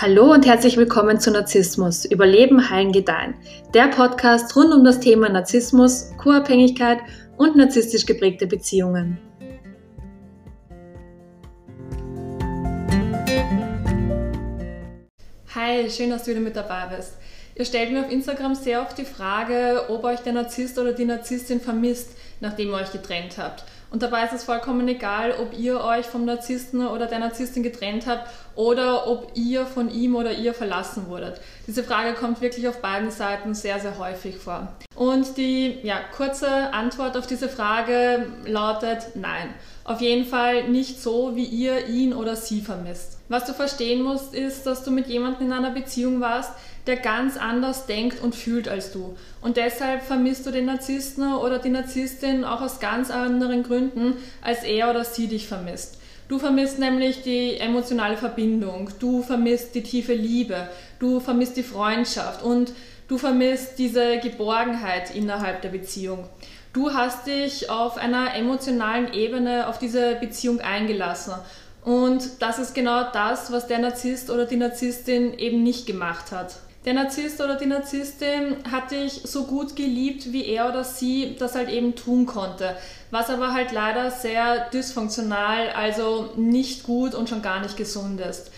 Hallo und herzlich willkommen zu Narzissmus, Überleben, Heilen, Gedeihen. Der Podcast rund um das Thema Narzissmus, Co-Abhängigkeit und narzisstisch geprägte Beziehungen. Hi, schön, dass du wieder mit dabei bist. Ihr stellt mir auf Instagram sehr oft die Frage, ob euch der Narzisst oder die Narzisstin vermisst, nachdem ihr euch getrennt habt. Und dabei ist es vollkommen egal, ob ihr euch vom Narzissten oder der Narzisstin getrennt habt oder ob ihr von ihm oder ihr verlassen wurdet. Diese Frage kommt wirklich auf beiden Seiten sehr, sehr häufig vor. Und die ja, kurze Antwort auf diese Frage lautet nein. Auf jeden Fall nicht so, wie ihr ihn oder sie vermisst. Was du verstehen musst, ist, dass du mit jemandem in einer Beziehung warst, der ganz anders denkt und fühlt als du. Und deshalb vermisst du den Narzissten oder die Narzisstin auch aus ganz anderen Gründen, als er oder sie dich vermisst. Du vermisst nämlich die emotionale Verbindung, du vermisst die tiefe Liebe, du vermisst die Freundschaft und du vermisst diese Geborgenheit innerhalb der Beziehung. Du hast dich auf einer emotionalen Ebene auf diese Beziehung eingelassen. Und das ist genau das, was der Narzisst oder die Narzisstin eben nicht gemacht hat. Der Narzisst oder die Narzisstin hat dich so gut geliebt, wie er oder sie das halt eben tun konnte. Was aber halt leider sehr dysfunktional, also nicht gut und schon gar nicht gesund ist.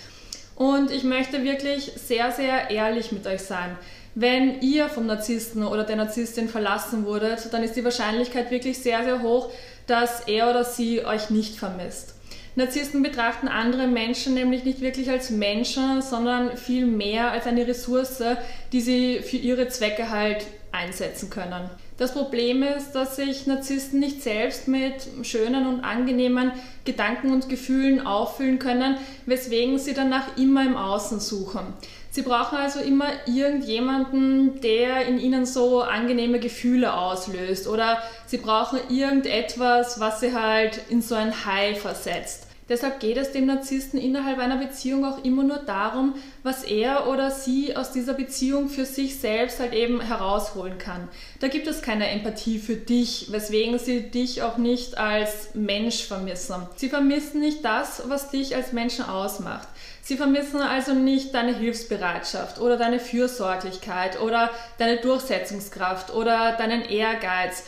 Und ich möchte wirklich sehr, sehr ehrlich mit euch sein. Wenn ihr vom Narzissten oder der Narzisstin verlassen wurdet, dann ist die Wahrscheinlichkeit wirklich sehr, sehr hoch, dass er oder sie euch nicht vermisst. Narzissten betrachten andere Menschen nämlich nicht wirklich als Menschen, sondern viel mehr als eine Ressource, die sie für ihre Zwecke halt einsetzen können. Das Problem ist, dass sich Narzissten nicht selbst mit schönen und angenehmen Gedanken und Gefühlen auffüllen können, weswegen sie danach immer im Außen suchen. Sie brauchen also immer irgendjemanden, der in ihnen so angenehme Gefühle auslöst oder sie brauchen irgendetwas, was sie halt in so ein High versetzt. Deshalb geht es dem Narzissten innerhalb einer Beziehung auch immer nur darum, was er oder sie aus dieser Beziehung für sich selbst halt eben herausholen kann. Da gibt es keine Empathie für dich, weswegen sie dich auch nicht als Mensch vermissen. Sie vermissen nicht das, was dich als Menschen ausmacht. Sie vermissen also nicht deine Hilfsbereitschaft oder deine Fürsorglichkeit oder deine Durchsetzungskraft oder deinen Ehrgeiz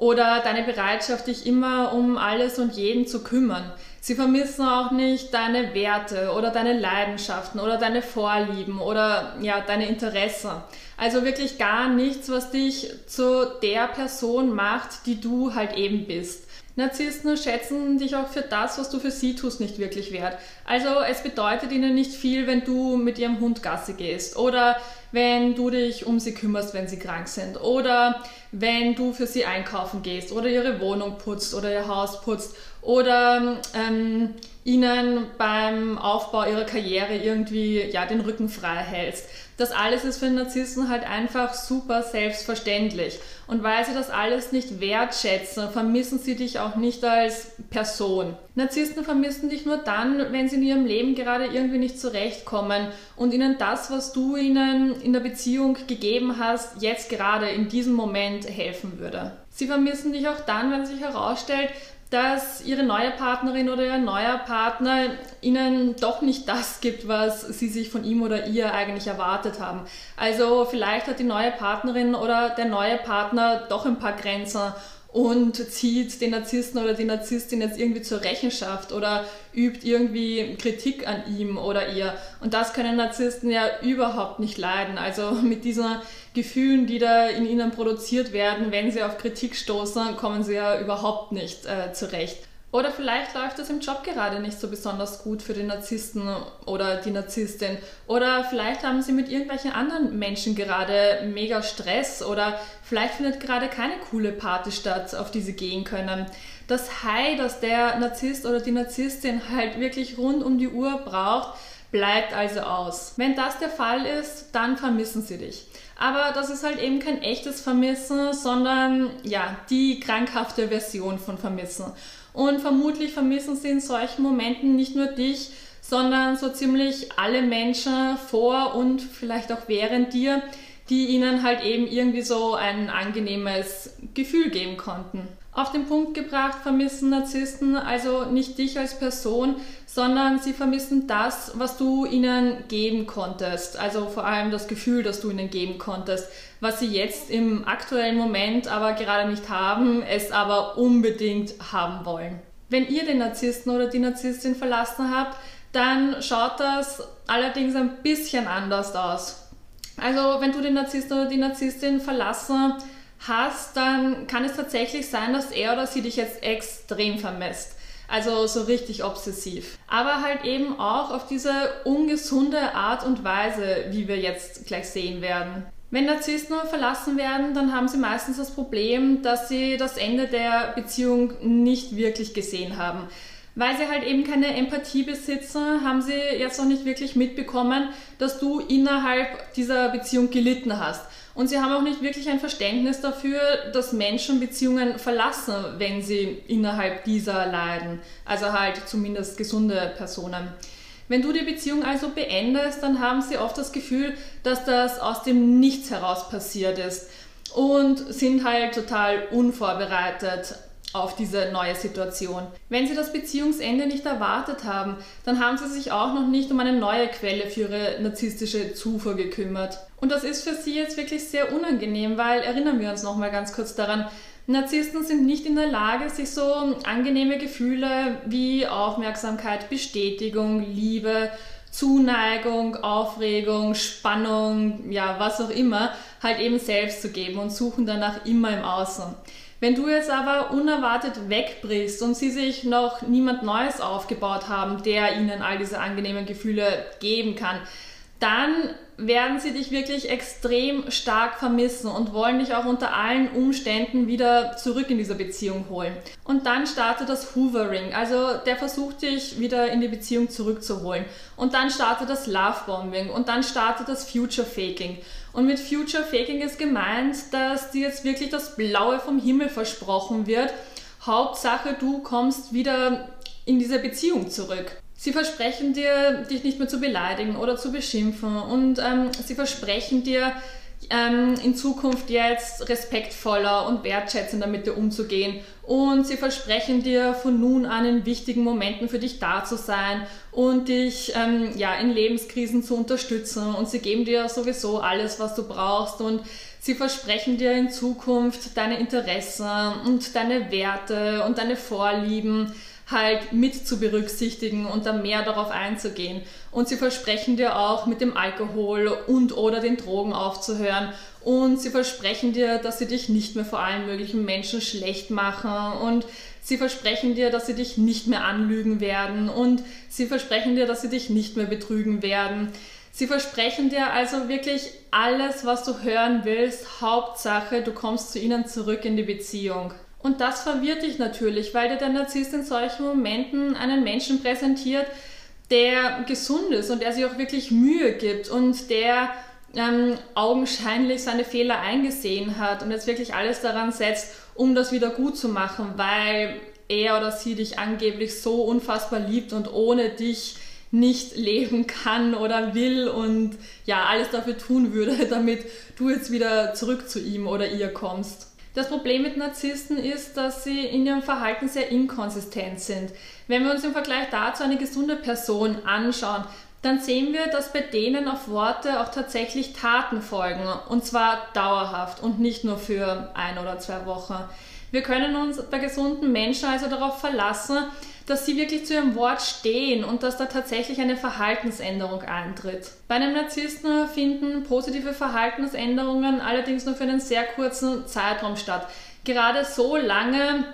oder deine Bereitschaft, dich immer um alles und jeden zu kümmern. Sie vermissen auch nicht deine Werte oder deine Leidenschaften oder deine Vorlieben oder ja, deine Interessen. Also wirklich gar nichts, was dich zu der Person macht, die du halt eben bist. Narzissten schätzen dich auch für das, was du für sie tust, nicht wirklich wert. Also es bedeutet ihnen nicht viel, wenn du mit ihrem Hund Gasse gehst oder wenn du dich um sie kümmerst, wenn sie krank sind oder wenn du für sie einkaufen gehst oder ihre Wohnung putzt oder ihr Haus putzt oder ähm, ihnen beim Aufbau ihrer Karriere irgendwie ja, den Rücken frei hältst. Das alles ist für Narzissten halt einfach super selbstverständlich. Und weil sie das alles nicht wertschätzen, vermissen sie dich auch nicht als Person. Narzissten vermissen dich nur dann, wenn sie in ihrem Leben gerade irgendwie nicht zurechtkommen und ihnen das, was du ihnen in der Beziehung gegeben hast, jetzt gerade in diesem Moment helfen würde. Sie vermissen dich auch dann, wenn sich herausstellt, dass ihre neue Partnerin oder ihr neuer Partner ihnen doch nicht das gibt, was sie sich von ihm oder ihr eigentlich erwartet haben. Also vielleicht hat die neue Partnerin oder der neue Partner doch ein paar Grenzen und zieht den Narzissten oder die Narzisstin jetzt irgendwie zur Rechenschaft oder übt irgendwie Kritik an ihm oder ihr. Und das können Narzissten ja überhaupt nicht leiden. Also mit diesen Gefühlen, die da in ihnen produziert werden, wenn sie auf Kritik stoßen, kommen sie ja überhaupt nicht äh, zurecht. Oder vielleicht läuft es im Job gerade nicht so besonders gut für den Narzissten oder die Narzisstin. Oder vielleicht haben sie mit irgendwelchen anderen Menschen gerade mega Stress. Oder vielleicht findet gerade keine coole Party statt, auf die sie gehen können. Das High, das der Narzisst oder die Narzisstin halt wirklich rund um die Uhr braucht, bleibt also aus. Wenn das der Fall ist, dann vermissen sie dich. Aber das ist halt eben kein echtes Vermissen, sondern ja, die krankhafte Version von Vermissen. Und vermutlich vermissen sie in solchen Momenten nicht nur dich, sondern so ziemlich alle Menschen vor und vielleicht auch während dir, die ihnen halt eben irgendwie so ein angenehmes Gefühl geben konnten. Auf den Punkt gebracht vermissen Narzissten also nicht dich als Person, sondern sie vermissen das, was du ihnen geben konntest. Also vor allem das Gefühl, das du ihnen geben konntest, was sie jetzt im aktuellen Moment aber gerade nicht haben, es aber unbedingt haben wollen. Wenn ihr den Narzissten oder die Narzisstin verlassen habt, dann schaut das allerdings ein bisschen anders aus. Also wenn du den Narzissten oder die Narzisstin verlassen hast, dann kann es tatsächlich sein, dass er oder sie dich jetzt extrem vermisst. Also so richtig obsessiv. Aber halt eben auch auf diese ungesunde Art und Weise, wie wir jetzt gleich sehen werden. Wenn Narzissten verlassen werden, dann haben sie meistens das Problem, dass sie das Ende der Beziehung nicht wirklich gesehen haben. Weil sie halt eben keine Empathie besitzen, haben sie jetzt noch nicht wirklich mitbekommen, dass du innerhalb dieser Beziehung gelitten hast. Und sie haben auch nicht wirklich ein Verständnis dafür, dass Menschen Beziehungen verlassen, wenn sie innerhalb dieser leiden. Also halt zumindest gesunde Personen. Wenn du die Beziehung also beendest, dann haben sie oft das Gefühl, dass das aus dem Nichts heraus passiert ist und sind halt total unvorbereitet auf diese neue Situation. Wenn Sie das Beziehungsende nicht erwartet haben, dann haben Sie sich auch noch nicht um eine neue Quelle für Ihre narzisstische Zufuhr gekümmert. Und das ist für Sie jetzt wirklich sehr unangenehm, weil erinnern wir uns noch mal ganz kurz daran, Narzissten sind nicht in der Lage, sich so angenehme Gefühle wie Aufmerksamkeit, Bestätigung, Liebe, Zuneigung, Aufregung, Spannung, ja, was auch immer, halt eben selbst zu geben und suchen danach immer im Außen. Wenn du jetzt aber unerwartet wegbrichst und sie sich noch niemand Neues aufgebaut haben, der ihnen all diese angenehmen Gefühle geben kann, dann werden sie dich wirklich extrem stark vermissen und wollen dich auch unter allen Umständen wieder zurück in diese Beziehung holen. Und dann startet das Hoovering, also der versucht dich wieder in die Beziehung zurückzuholen. Und dann startet das Lovebombing und dann startet das Future Faking. Und mit Future Faking ist gemeint, dass dir jetzt wirklich das Blaue vom Himmel versprochen wird. Hauptsache, du kommst wieder in diese Beziehung zurück. Sie versprechen dir, dich nicht mehr zu beleidigen oder zu beschimpfen und ähm, sie versprechen dir, ähm, in Zukunft jetzt respektvoller und wertschätzender mit dir umzugehen. Und sie versprechen dir von nun an in wichtigen Momenten für dich da zu sein und dich ähm, ja, in Lebenskrisen zu unterstützen. Und sie geben dir sowieso alles, was du brauchst. Und sie versprechen dir in Zukunft deine Interessen und deine Werte und deine Vorlieben halt mit zu berücksichtigen und dann mehr darauf einzugehen. Und sie versprechen dir auch mit dem Alkohol und oder den Drogen aufzuhören. Und sie versprechen dir, dass sie dich nicht mehr vor allen möglichen Menschen schlecht machen. Und sie versprechen dir, dass sie dich nicht mehr anlügen werden. Und sie versprechen dir, dass sie dich nicht mehr betrügen werden. Sie versprechen dir also wirklich alles, was du hören willst. Hauptsache, du kommst zu ihnen zurück in die Beziehung. Und das verwirrt dich natürlich, weil dir der Narzisst in solchen Momenten einen Menschen präsentiert, der gesund ist und der sich auch wirklich Mühe gibt und der ähm, augenscheinlich seine Fehler eingesehen hat und jetzt wirklich alles daran setzt, um das wieder gut zu machen, weil er oder sie dich angeblich so unfassbar liebt und ohne dich nicht leben kann oder will und ja, alles dafür tun würde, damit du jetzt wieder zurück zu ihm oder ihr kommst. Das Problem mit Narzissten ist, dass sie in ihrem Verhalten sehr inkonsistent sind. Wenn wir uns im Vergleich dazu eine gesunde Person anschauen, dann sehen wir, dass bei denen auf Worte auch tatsächlich Taten folgen. Und zwar dauerhaft und nicht nur für ein oder zwei Wochen. Wir können uns bei gesunden Menschen also darauf verlassen, dass sie wirklich zu ihrem Wort stehen und dass da tatsächlich eine Verhaltensänderung eintritt. Bei einem Narzissten finden positive Verhaltensänderungen allerdings nur für einen sehr kurzen Zeitraum statt. Gerade so lange,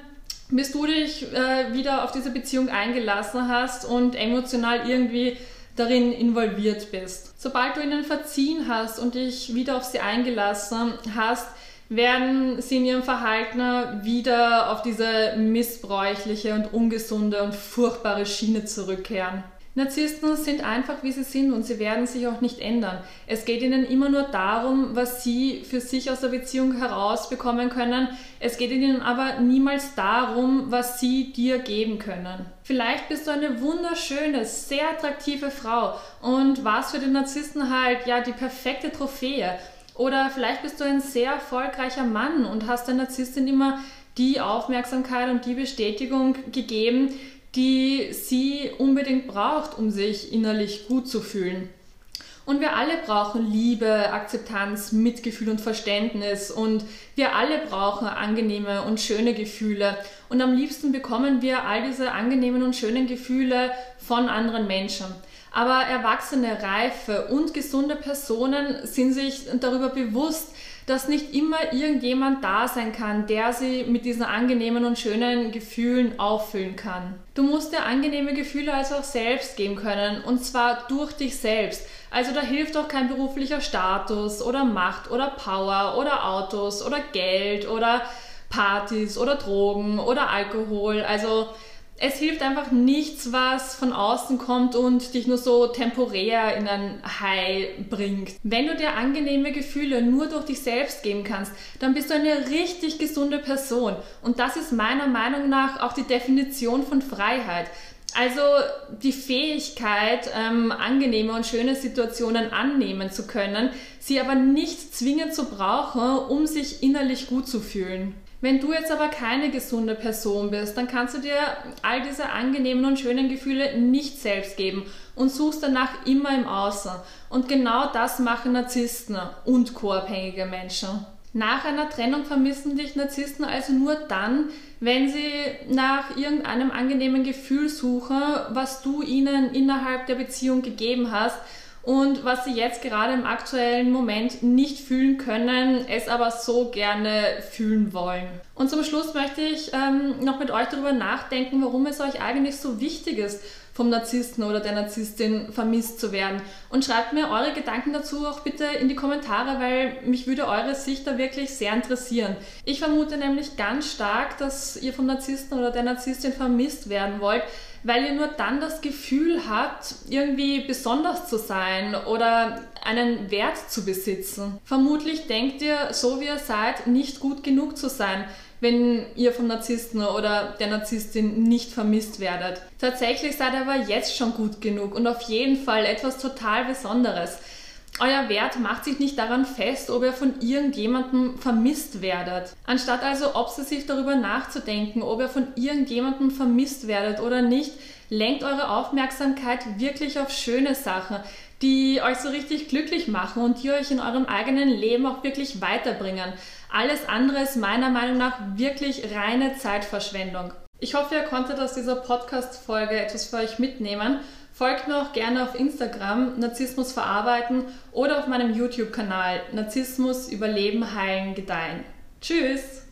bis du dich äh, wieder auf diese Beziehung eingelassen hast und emotional irgendwie darin involviert bist. Sobald du ihnen verziehen hast und dich wieder auf sie eingelassen hast, werden sie in ihrem Verhalten wieder auf diese missbräuchliche und ungesunde und furchtbare Schiene zurückkehren. Narzissten sind einfach wie sie sind und sie werden sich auch nicht ändern. Es geht ihnen immer nur darum, was sie für sich aus der Beziehung herausbekommen können. Es geht ihnen aber niemals darum, was sie dir geben können. Vielleicht bist du eine wunderschöne, sehr attraktive Frau und warst für den Narzissten halt ja die perfekte Trophäe. Oder vielleicht bist du ein sehr erfolgreicher Mann und hast der Narzisstin immer die Aufmerksamkeit und die Bestätigung gegeben, die sie unbedingt braucht, um sich innerlich gut zu fühlen. Und wir alle brauchen Liebe, Akzeptanz, Mitgefühl und Verständnis. Und wir alle brauchen angenehme und schöne Gefühle. Und am liebsten bekommen wir all diese angenehmen und schönen Gefühle von anderen Menschen. Aber erwachsene, reife und gesunde Personen sind sich darüber bewusst, dass nicht immer irgendjemand da sein kann, der sie mit diesen angenehmen und schönen Gefühlen auffüllen kann. Du musst dir angenehme Gefühle also auch selbst geben können und zwar durch dich selbst. Also da hilft auch kein beruflicher Status oder Macht oder Power oder Autos oder Geld oder Partys oder Drogen oder Alkohol. Also es hilft einfach nichts, was von außen kommt und dich nur so temporär in ein High bringt. Wenn du dir angenehme Gefühle nur durch dich selbst geben kannst, dann bist du eine richtig gesunde Person. Und das ist meiner Meinung nach auch die Definition von Freiheit. Also die Fähigkeit, ähm, angenehme und schöne Situationen annehmen zu können, sie aber nicht zwingend zu brauchen, um sich innerlich gut zu fühlen. Wenn du jetzt aber keine gesunde Person bist, dann kannst du dir all diese angenehmen und schönen Gefühle nicht selbst geben und suchst danach immer im Außen. Und genau das machen Narzissten und co-abhängige Menschen. Nach einer Trennung vermissen dich Narzissten also nur dann, wenn sie nach irgendeinem angenehmen Gefühl suchen, was du ihnen innerhalb der Beziehung gegeben hast und was sie jetzt gerade im aktuellen Moment nicht fühlen können, es aber so gerne fühlen wollen. Und zum Schluss möchte ich ähm, noch mit euch darüber nachdenken, warum es euch eigentlich so wichtig ist, vom Narzissten oder der Narzisstin vermisst zu werden. Und schreibt mir eure Gedanken dazu auch bitte in die Kommentare, weil mich würde eure Sicht da wirklich sehr interessieren. Ich vermute nämlich ganz stark, dass ihr vom Narzissten oder der Narzisstin vermisst werden wollt, weil ihr nur dann das Gefühl habt, irgendwie besonders zu sein oder einen Wert zu besitzen. Vermutlich denkt ihr, so wie ihr seid, nicht gut genug zu sein wenn ihr vom Narzissten oder der Narzisstin nicht vermisst werdet. Tatsächlich seid ihr aber jetzt schon gut genug und auf jeden Fall etwas total Besonderes. Euer Wert macht sich nicht daran fest, ob ihr von irgendjemandem vermisst werdet. Anstatt also obsessiv darüber nachzudenken, ob ihr von irgendjemandem vermisst werdet oder nicht, lenkt eure Aufmerksamkeit wirklich auf schöne Sachen, die euch so richtig glücklich machen und die euch in eurem eigenen Leben auch wirklich weiterbringen. Alles andere ist meiner Meinung nach wirklich reine Zeitverschwendung. Ich hoffe, ihr konntet aus dieser Podcast-Folge etwas für euch mitnehmen. Folgt mir auch gerne auf Instagram Narzissmus verarbeiten oder auf meinem YouTube-Kanal Narzissmus überleben, heilen, gedeihen. Tschüss!